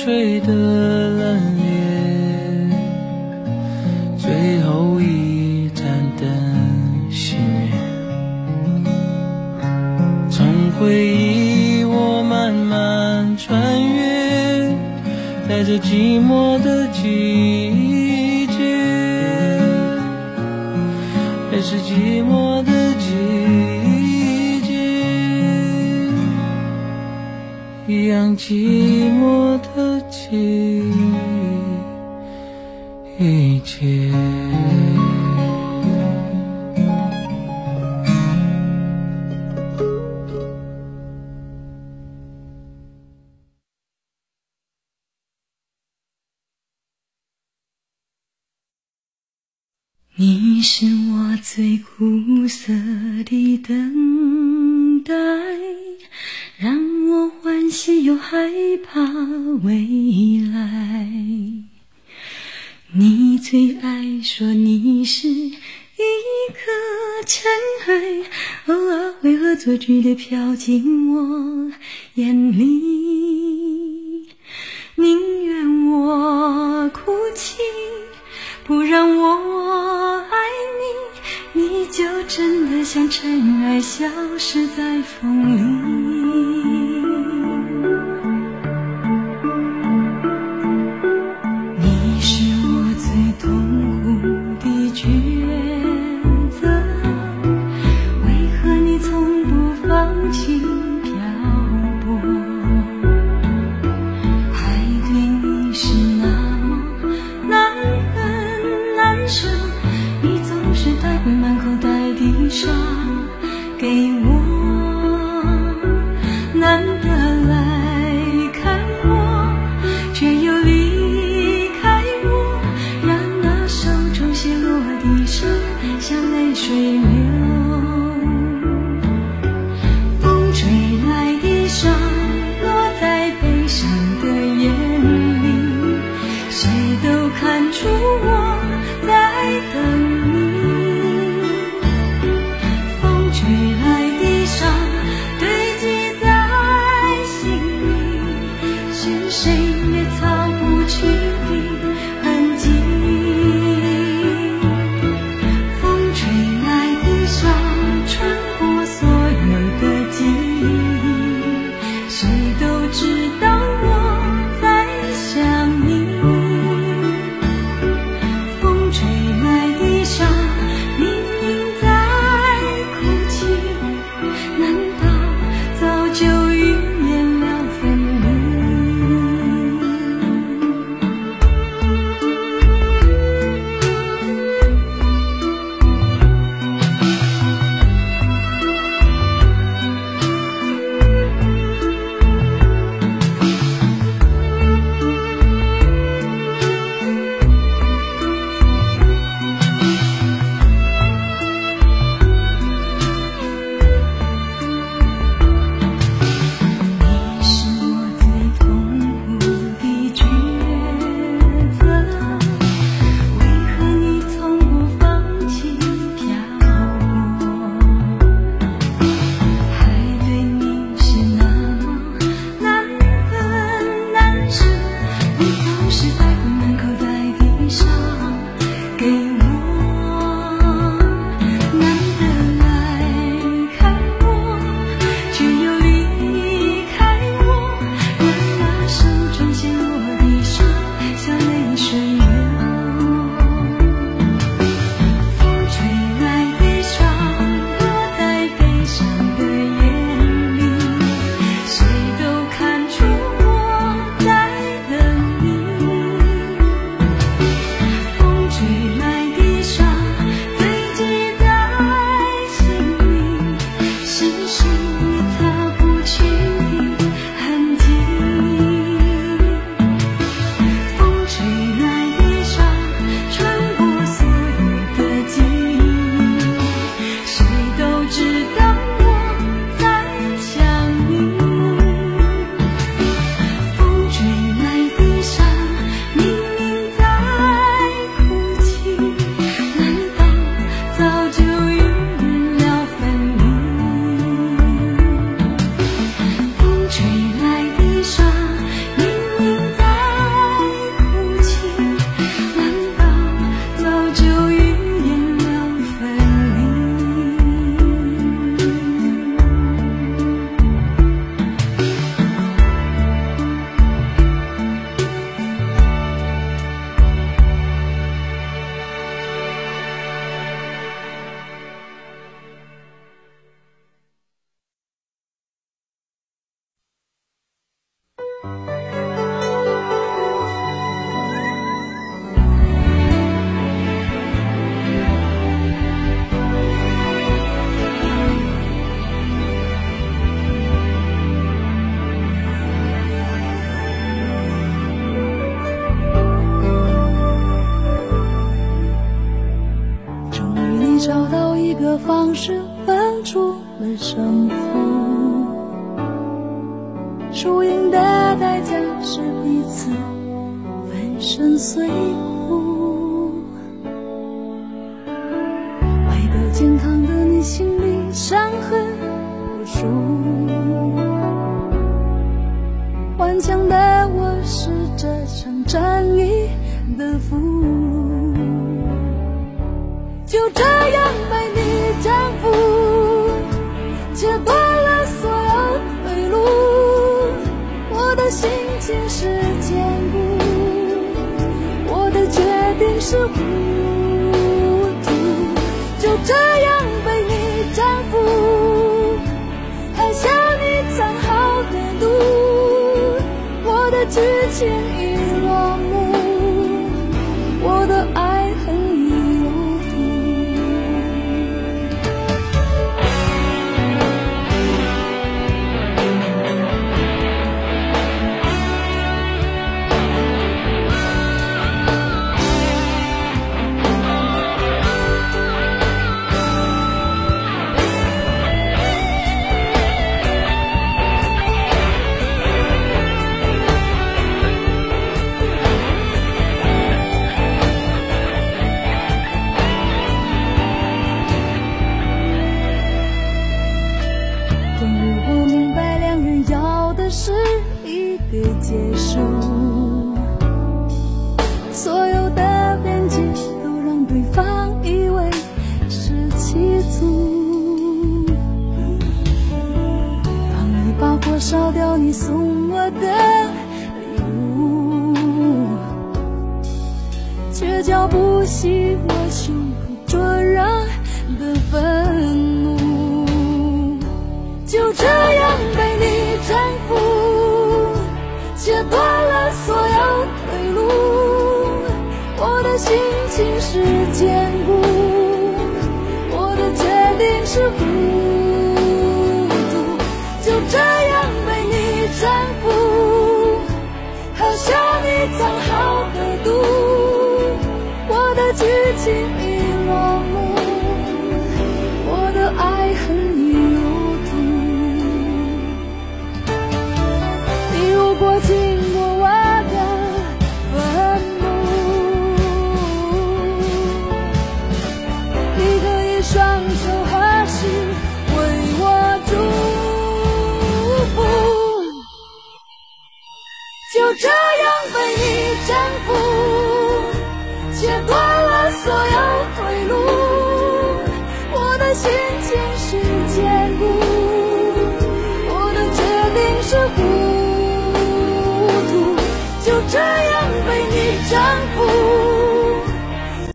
吹的冷冽，最后一盏灯熄灭。从回忆我慢慢穿越，带着寂寞的季节，还是寂寞一样寂寞的季节。你是我最苦涩的等待，让我欢喜又害怕未来。你最爱说你是一颗尘埃，偶尔会恶作剧的飘进我眼里，宁愿我哭泣。不让我爱你，你就真的像尘埃，消失在风里。quem 谁是翻出了相逢。输赢的代价是彼此粉身碎骨。情是坚固，我的决定是糊涂，就这样被你征服，喝下你藏好的毒，我的剧情。烧掉你送我的礼物，却浇不熄我胸口灼热的愤怒。就这。goodbye.